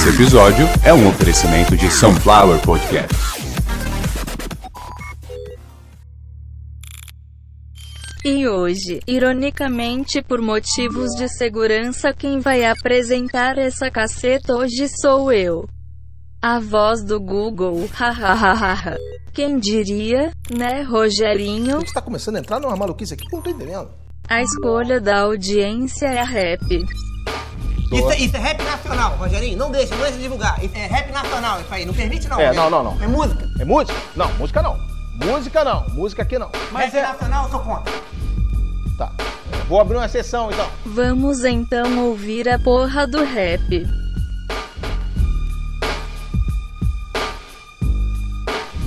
Esse episódio é um oferecimento de Sunflower Podcast. E hoje, ironicamente por motivos de segurança, quem vai apresentar essa caceta hoje sou eu. A voz do Google, hahaha. Quem diria, né, Rogerinho? A gente tá começando a entrar numa maluquice aqui que eu não tô entendendo. A escolha da audiência é a rap. Isso, é- isso é rap nacional, Rogerinho. Não deixa, não deixa de divulgar. Isso é rap nacional, isso aí. Não permite não. É, não, não, não. É música. É música? Não, música não. Música não, música aqui não. Mas rap nacional eu sou contra. Tá. Vou abrir uma sessão então. Vamos então ouvir a porra do rap.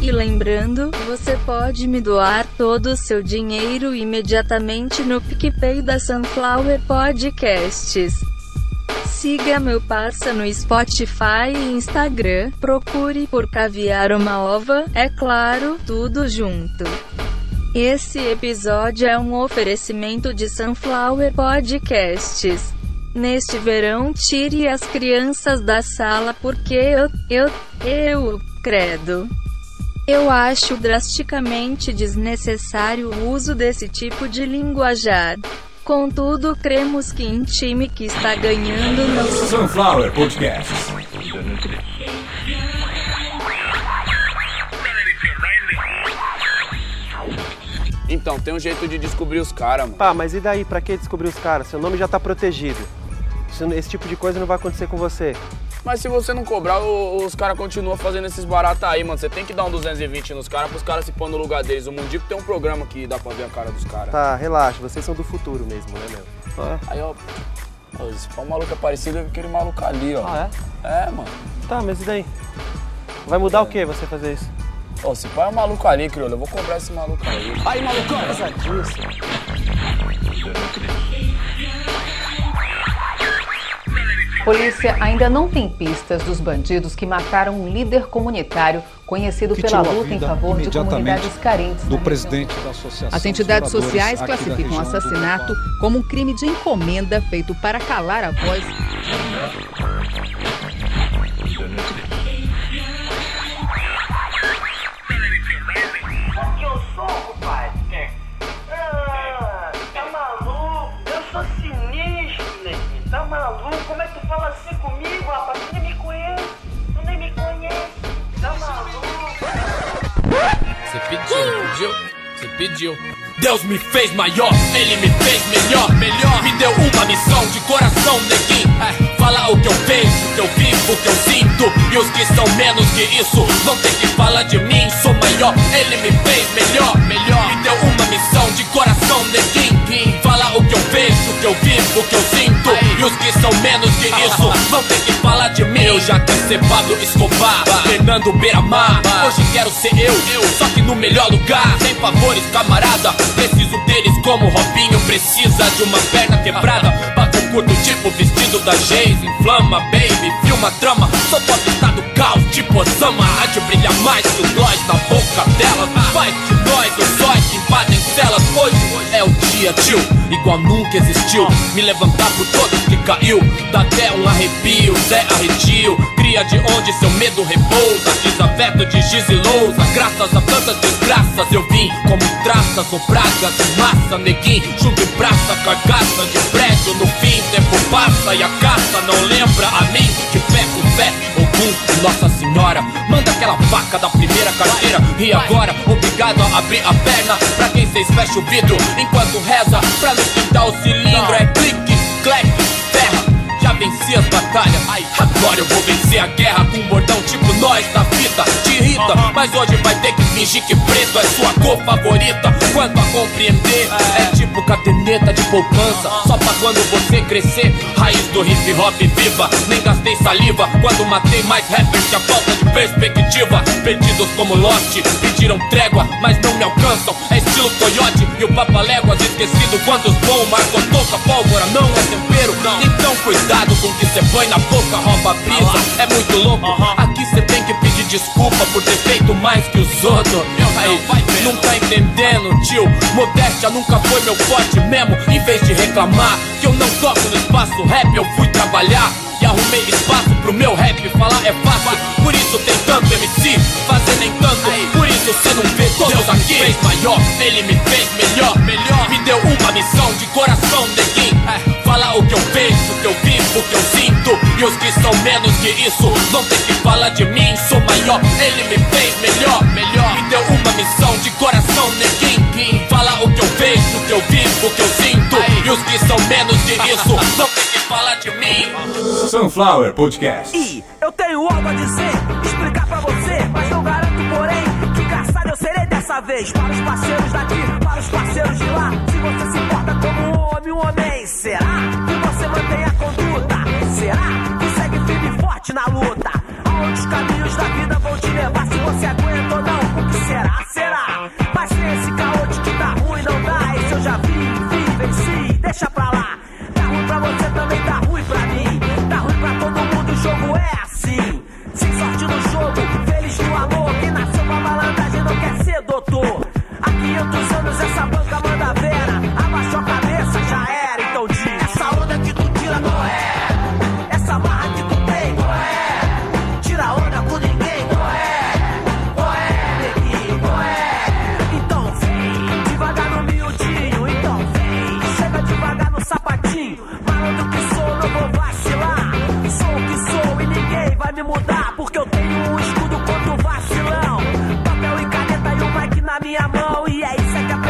E lembrando, você pode me doar todo o seu dinheiro imediatamente no PicPay da Sunflower Podcasts. Siga meu parça no Spotify e Instagram, procure por Caviar uma Ova, é claro, tudo junto. Esse episódio é um oferecimento de Sunflower Podcasts. Neste verão, tire as crianças da sala porque eu, eu, eu, credo. Eu acho drasticamente desnecessário o uso desse tipo de linguajar. Contudo, cremos que em time que está ganhando não Sunflower Podcast. Então, tem um jeito de descobrir os caras, mano. Pá, mas e daí? Pra que descobrir os caras? Seu nome já tá protegido. Esse tipo de coisa não vai acontecer com você. Mas se você não cobrar, o- os caras continuam fazendo esses baratos aí, mano. Você tem que dar um 220 nos caras pros caras se pôr no lugar deles. O Mundico tem um programa que dá pra ver a cara dos caras. Tá, relaxa, vocês são do futuro mesmo, né, meu? Ah, Aí, ó. Se for um maluco é parecido, é aquele maluco ali, ó. Ah, é? mano. Tá, mas e daí? Vai mudar o que você fazer isso? Ó, se pai é um maluco ali, crioulo, eu vou cobrar esse maluco aí. Aí, malucão! Polícia ainda não tem pistas dos bandidos que mataram um líder comunitário conhecido pela luta em favor de comunidades carentes. do presidente da associação. As entidades sociais classificam o assassinato como um crime de encomenda feito para calar a voz pediu. Deus me fez maior, ele me fez melhor, melhor. Me deu uma missão de coração, neguinho. É, falar o que eu vejo, o que eu vivo, o que eu sinto. E os que são menos que isso vão ter que falar de mim. Sou maior, ele me fez melhor, melhor. Me deu uma missão de coração, neguinho. Falar o que eu vejo, o que eu vivo, o que eu sinto. E os que são menos que isso vão ter que falar de mim. Eu já quero ser Pablo Escobar, Fernando Beiramar. Hoje quero ser eu, eu, só que no melhor lugar. Sem favores, camarada. Preciso deles como Robinho precisa de uma perna quebrada. Curto, tipo vestido da Geis. Inflama, baby, filma trama. Sou popstar do caos, tipo Osama. Há de brilhar mais que o na boca delas. Faz de nós os sóis que invadem celas. Hoje é o dia, tio, igual nunca existiu. Me levantar por todos que caiu. Dá até um arrepio, Zé Arretio. Cria de onde seu medo repousa. Desaberto de giz e lousa. Graças a tantas desgraças eu vim como traças ou pragas em massa. Neguinho, junto em praça, carcaça de prédio. No fim, e a caça não lembra a mim. Que pé com fé, e Nossa Senhora. Manda aquela faca da primeira carteira. E agora, obrigado a abrir a perna. Pra quem cês fecha o vidro enquanto reza. Pra não esquentar o cilindro, é clique, clack, terra. Já venci as batalhas, ai, agora eu vou vencer a guerra com um bordão tipo nós da fita. Te irrita, mas hoje vai ter que fingir que preto é sua cor favorita. Quanto a compreender, é tipo caderneta de poupança. Só pra quando você crescer, raiz do hip hop viva. Nem gastei saliva quando matei mais rappers que a falta de perspectiva. Perdidos como Lost, pediram trégua, mas não me alcançam. É estilo coiote o papaléguas esquecido. Quantos bom, Marco Toca, pólvora não é tempero. Então cuidado com o que cê põe na boca, rouba a brisa. É muito louco, aqui cê tem que pedir desculpa por ter feito mais que os outros. Aí, não tá entendendo, tio? Modéstia nunca foi meu forte mesmo. Em vez de reclamar que eu não toco no espaço rap, eu fui trabalhar. E arrumei espaço pro meu rap, falar é fácil. Por isso tem tanto MC, fazer nem tanto. Isso cê não vê todos aqui. fez maior, ele me fez melhor. melhor. Me deu uma missão de coração, neguinho. É, falar o que eu penso, o que eu vivo, o que eu sinto. E os que são menos que isso, não tem que falar de mim, sou maior. Ele me fez melhor, melhor. Me deu uma missão de coração, neguinho. Falar o que eu vejo, o que eu vivo, o que eu sinto. E os que são menos que isso, não tem que falar de mim. Sunflower Podcast. E eu tenho algo a dizer, explicar pra você, mas não garanto, dessa vez. Para os parceiros daqui, para os parceiros de lá. Se você se importa como um homem, um homem, será que você mantém a conduta? Será que segue firme e forte na luta? Quer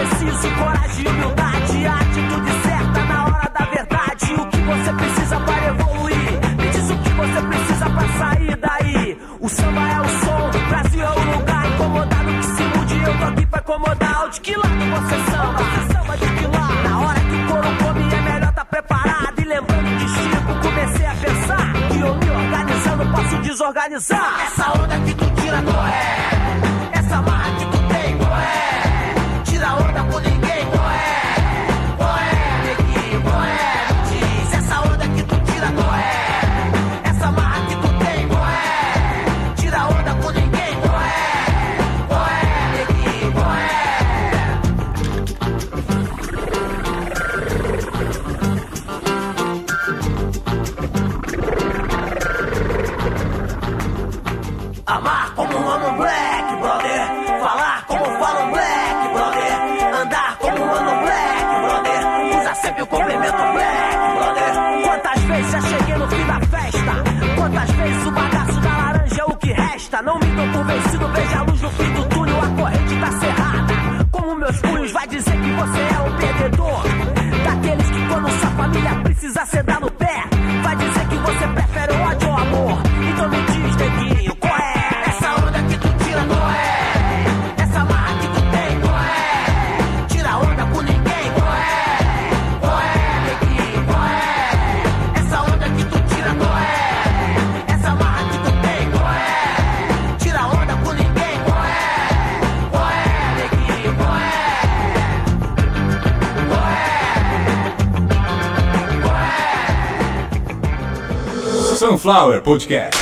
preciso: coragem humildade. Atitude certa na hora da verdade. O que você precisa para evoluir? Me diz o que você precisa pra sair daí. O samba é o som, Brasil é o lugar. Incomodado que se mude, eu tô aqui pra incomodar. De que lado você samba? Você samba de que lado? Na hora que o couro come é melhor tá preparado. E lembrando de Chico, comecei a pensar que eu me organizando posso desorganizar. Essa precisa sedar no Sunflower Podcast.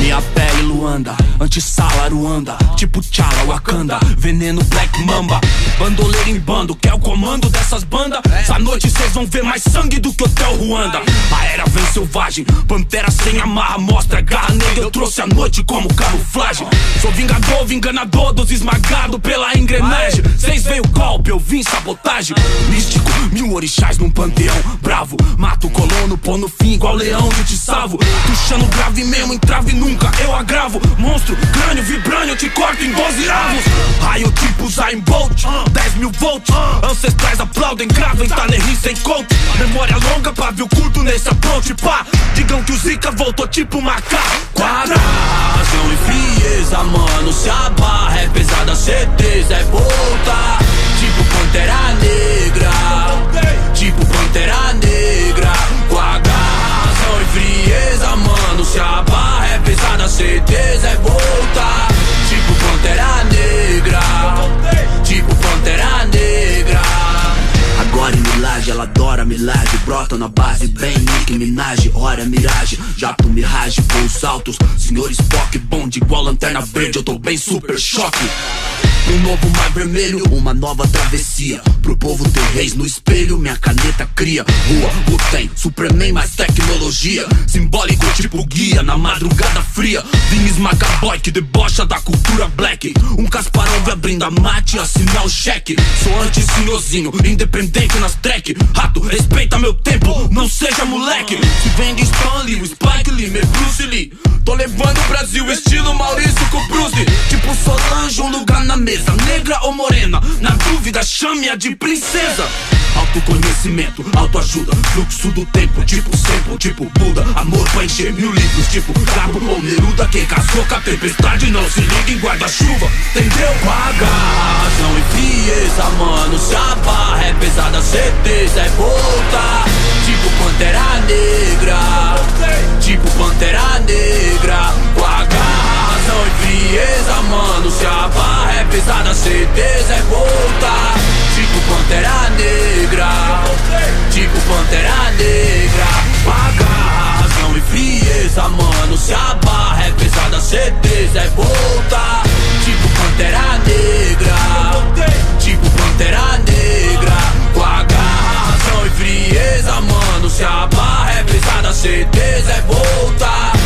Minha pele Luanda, antissala Ruanda Tipo Tchala, Wakanda, veneno Black Mamba Bandoleiro em bando, quer o comando dessas bandas? Essa noite cês vão ver mais sangue do que Hotel Ruanda. A era vem selvagem, pantera sem amarra Mostra garra negra, eu trouxe a noite como camuflagem. Sou vingador, enganador dos esmagados pela engrenagem. Cês veio golpe, eu vim sabotagem. Místico, mil orixás num panteão Bravo, mato colono, pô no fim igual leão eu te salvo Tuxando grave mesmo, entrave nunca, eu agravo. Monstro, crânio, vibrânio, eu te corto em 12 avos. Raio tipo Zayn Bolt, 10 mil volts. Ancestrais aplaudem, gravem, tá nem sem coach Memória longa, pavio curto nesse approach, pá. Digam que o Zika voltou tipo macaco Quadração e frieza, mano Se a barra é pesada, certeza é voltar milagre Brota na base, bem Nicki Minaj Hora miragem, jato mirage Voos altos, senhor Spock Bonde igual lanterna verde, eu tô bem super choque um novo mar vermelho, uma nova travessia Pro povo ter reis no espelho, minha caneta cria Rua, Wu-Tang, Superman mais tecnologia Simbólico tipo guia na madrugada fria. Vim esmagar boy que debocha da cultura black. Um Kasparov abrindo a mate, assinar o cheque. Sou anti-senhorzinho, independente nas track. Rato, respeita meu tempo, não seja moleque. Se vem de Stanley, o Spike Lee, meu Bruce Lee. Tô levando o Brasil estilo Maurício com Bruce. Tipo Solange, um lugar na mesa, negra ou morena. Na dúvida, chame-a de princesa. Autoconhecimento, autoajuda, fluxo do tempo, tipo tempo, tipo Buda, amor pra encher mil livros, tipo Cabo ou Neruda, quem casou com a tempestade não se liga em guarda-chuva, entendeu? Paga razão e frieza, mano, se a barra é pesada, certeza é volta, tipo Pantera Negra, tipo Pantera Negra, pesada, certeza é volta. Tipo Pantera Negra. Tipo Pantera Negra. Paga razão e frieza, mano. Se a barra é pesada, certeza é volta Tipo Pantera Negra. Tipo Pantera Negra. Paga razão e frieza, mano. Se a barra é pesada, certeza é volta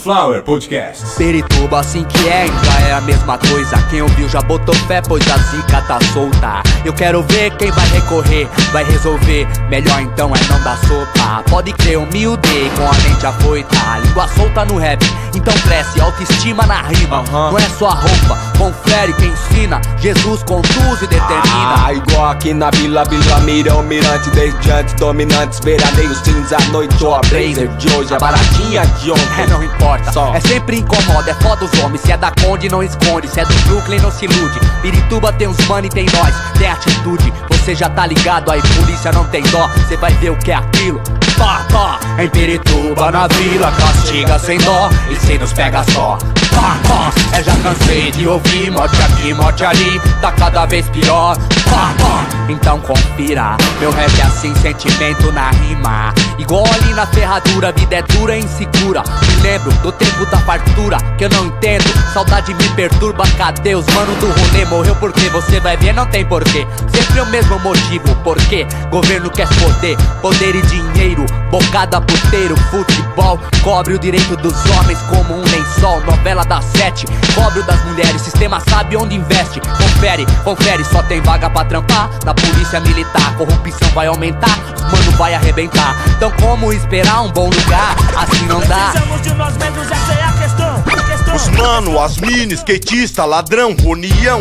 Sunflower Podcast. Perituba assim que é, ainda é a mesma coisa. Quem ouviu já botou fé, pois a zica tá solta. Eu quero ver quem vai recorrer, vai resolver. Melhor então é não dar sopa. Pode crer, humilde, com a mente afoita. Língua solta no rap, então cresce autoestima na rima. Não é só a roupa, confere quem ensina. Jesus conduz e determina. Ah, igual aqui na Vila, Vila Mirão, Mirante, desde antes, dominantes, veraneios, cinza, noite, ó, blazer de hoje, a baratinha de ontem. É, não importa, é sempre incomoda, é foda os homens. Se é da Conde, não esconde. Se é do Brooklyn, não se ilude. Pirituba tem uns money, tem nós, tem atitude. Você já tá ligado, aí polícia não tem dó. Você vai ver o que é aquilo. Pá, pá. Em Pirituba, na vila, castiga sem dó. E se nos pega só. Pá, pá. É, já cansei de ouvir morte aqui, morte ali. Tá cada vez pior. Então confira. Meu rap é assim, sentimento na rima. Igual ali na ferradura, vida é dura e insegura. Me lembro do tempo da fartura, que eu não entendo. Saudade me perturba, cadê os mano do rolê? Morreu porque você vai ver, não tem porquê. Sempre o mesmo motivo, porquê? Governo quer poder, poder e dinheiro. Bocada puteiro, futebol. Cobre o direito dos homens como um lençol. Novela das sete, cobre o das mulheres. Sistema sabe onde investe. Confere, confere, só tem vaga pra trampar. Na polícia militar, corrupção vai aumentar. Os mano vai arrebentar. Então como esperar um bom lugar? Assim não dá. Precisamos de nós mesmos, essa é a questão. questão. Os mano, as mini, skatista, ladrão, união.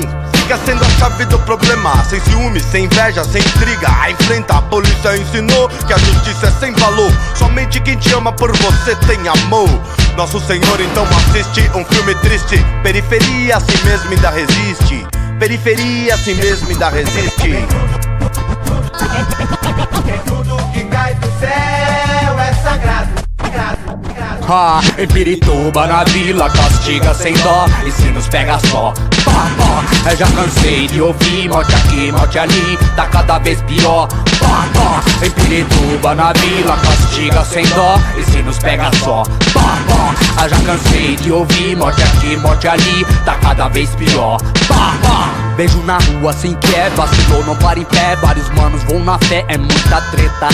Fica sendo a chave do problema. Sem ciúme, sem inveja, sem intriga. A enfrenta, a polícia ensinou que a justiça é sem valor. Somente quem te ama por você tem amor. Nosso Senhor então assiste um filme triste. Periferia assim mesmo ainda resiste. Periferia assim mesmo ainda resiste. Tudo que cai do céu é. Ah, em Pirituba, na vila, castiga sem dó E se nos pega só, pá, pá Eu já cansei de ouvir morte aqui, morte ali Tá cada vez pior, pá, pá Em Pirituba, na vila, castiga sem dó E se nos pega só, pá, pá Eu já cansei de ouvir morte aqui, morte ali Tá cada vez pior, pá, pá Beijo na rua assim que é, vacilou, não para em pé. Vários manos vão na fé, é muita treta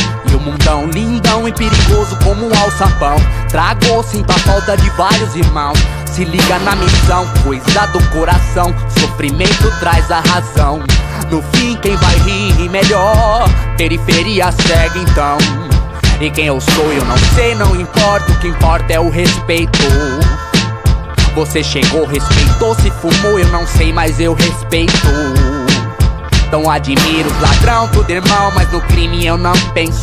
mundão lindão e perigoso como um alçapão. Trago, sinto a falta de vários irmãos. Se liga na missão, coisa do coração. Sofrimento traz a razão. No fim quem vai rir, ri melhor? Periferia segue então. E quem eu sou eu não sei, não importa. O que importa é o respeito. Você chegou, respeitou, se fumou, eu não sei, mas eu respeito. Então admiro os ladrão, tudo irmão, mas no crime eu não penso.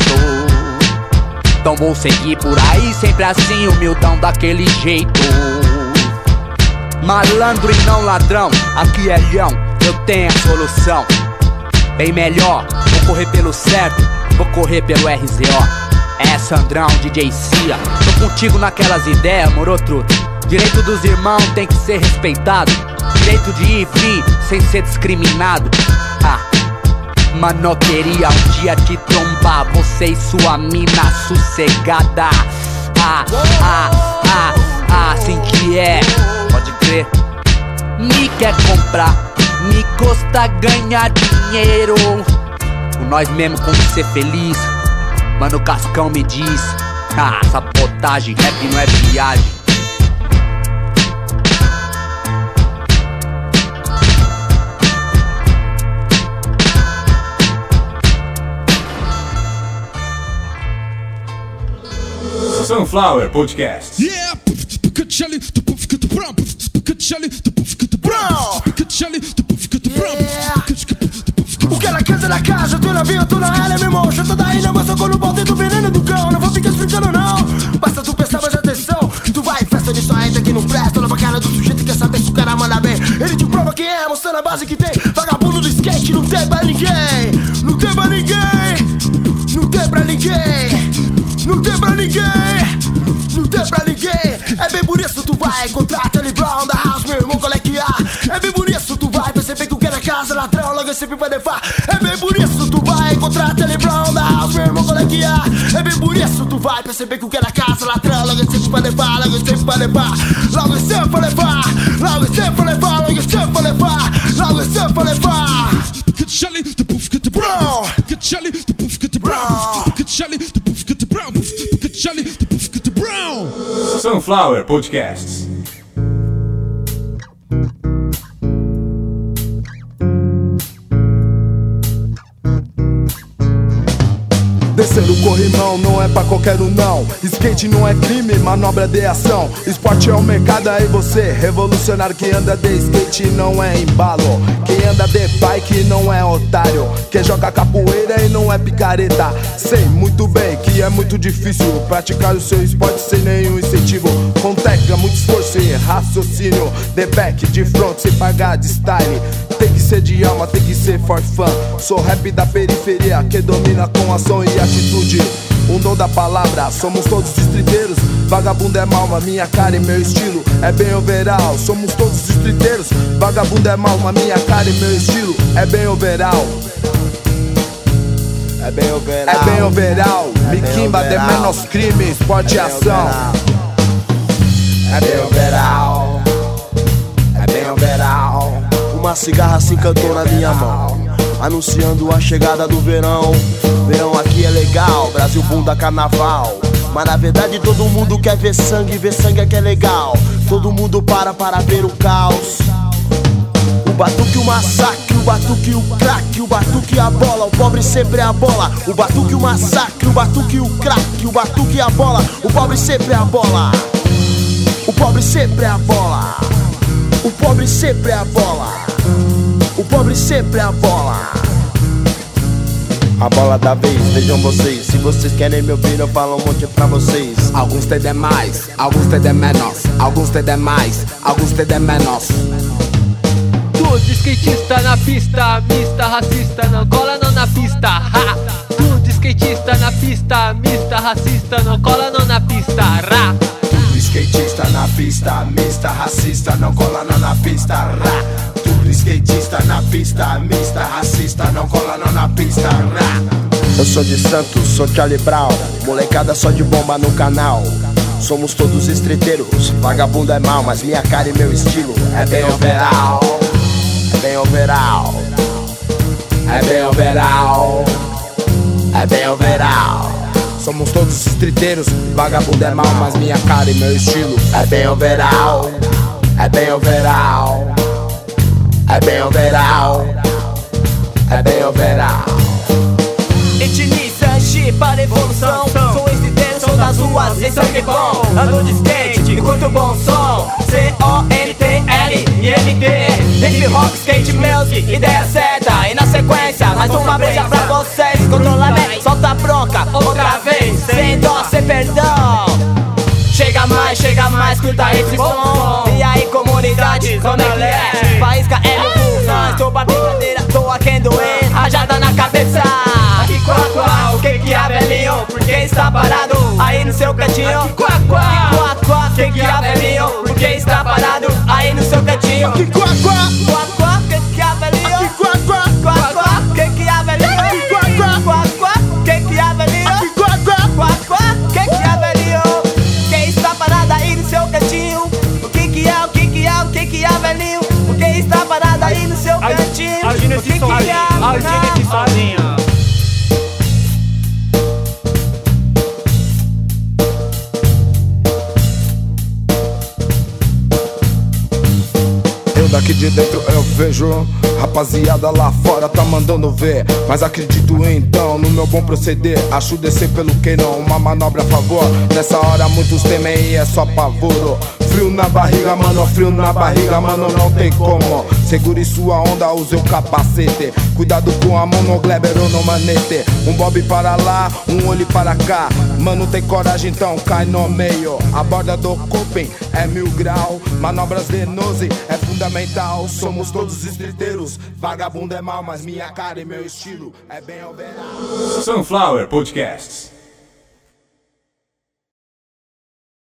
Então vou seguir por aí, sempre assim, humildão daquele jeito. Malandro e não ladrão, aqui é leão, eu tenho a solução. Bem melhor, vou correr pelo certo, vou correr pelo RZO. É Sandrão, DJ Cia. Tô contigo naquelas ideias, moro truta. Direito dos irmãos tem que ser respeitado. Direito de ir free sem ser discriminado. Mano, queria um dia te trombar. Você e sua mina sossegada. Ah, ah, ah, ah, assim que é. Pode crer. Me quer comprar, me custa ganhar dinheiro. Com nós mesmo como ser feliz. Mano, Cascão me diz. Ah, sabotagem, rap não é viagem. Puff, the brown, O que ela canta na casa, tô na via, tô na área, meu irmão. Tô daí maçã quando volta logo sempre vai levar. É bem por isso tu vai encontrar Charlie Brown da House, meu irmão, qual é que há? É bem por isso tu vai perceber que o que é na casa, ladrão, logo sempre vai levar, logo sempre vai levar. Logo sempre vai levar, logo sempre vai levar, logo sempre vai levar, logo sempre vai levar. Brown, brown, Cachelli, the Descer o corrimão não é pra qualquer um não. Skate não é crime, manobra de ação. Esporte é o mercado, aí você Revolucionário que anda de skate não é embalo. Quem anda de bike não é otário. Quem joga capoeira e não é picareta. Sei muito bem que é muito difícil Praticar o seu esporte sem nenhum incentivo. Com técnica, muito esforço e raciocínio. De back, de front, sem pagar de style. Tem que ser de alma, tem que ser for fun. Sou rap da periferia que domina com ação e atitude um dom da palavra, somos todos distriteiros Vagabundo é malma, minha cara e meu estilo É bem overall, somos todos distriteiros Vagabundo é malma, minha cara e meu estilo É bem overall. É bem overall. É bem overall. É Miquimba de menos crime, esporte e É ação É bem overall. É bem overall. Uma cigarra se encantou na minha mão Anunciando a chegada do verão. Verão aqui é legal, Brasil bunda carnaval Mas na verdade todo mundo quer ver sangue, ver sangue é que é legal Todo mundo para para ver o caos o batuque, o massacre, o batuque, o craque, o batuque, a bola, o pobre sempre é a bola. O batuque, o massacre, o batuque, o craque, o batuque, a bola, o pobre sempre é a bola. O pobre sempre é a bola. O pobre sempre a bola. O pobre sempre a bola. A bola da vez, vejam vocês. Se vocês querem me ouvir, eu falo um monte pra vocês. Alguns tem demais, alguns tem de menos, alguns tem demais, alguns tem de menos. Tudo skatista na pista, mista, racista, não cola não na pista. Ha! Tudo skatista na pista, mista, racista, não cola não na pista. Ra! Tudo skatista na pista, mista, racista, não cola não na pista, rá. Skatista na pista, mista, racista, não cola não na pista. Eu sou de Santos, sou Charlie Brown. Molecada só de bomba no canal. Somos todos estriteiros, vagabundo é mal, mas minha cara e meu estilo é bem overall. É bem overall. É bem overall. É bem overall. Somos todos estriteiros, vagabundo é mal, mas minha cara e meu estilo É bem overall. É bem overall. É bem overall. É bem overall. Etniza, para evolução. Sou estriteiro, sou das ruas e sangue bom. Ando de skate e curto bom. som. C-O-N-T-L e N-T Hip hop, skate, music, ideia certa. E na sequência, mais uma breja pra vocês. Controla bem, solta a bronca Outra vez, sem dó, sem perdão. Chega mais, chega mais, curta esse som. E aí comunidade, como é que é? Faísca está parado aí no seu cantinho? Quá, quá. Rapaziada lá fora tá mandando ver. Mas acredito então no meu bom proceder. Acho descer pelo que não, uma manobra a favor. Nessa hora muitos temem e é só pavoro Frio na barriga, mano, frio na barriga, mano, não tem como Segure sua onda, use o capacete. Cuidado com a mão no ou no manete. Um bob para lá, um olho para cá. Mano, tem coragem, então cai no meio. A borda do coping é mil grau. Manobras de nose é fundamental. Somos todos estriteiros Vagabundo é mal, mas minha cara e meu estilo É bem overall. Sunflower Podcasts.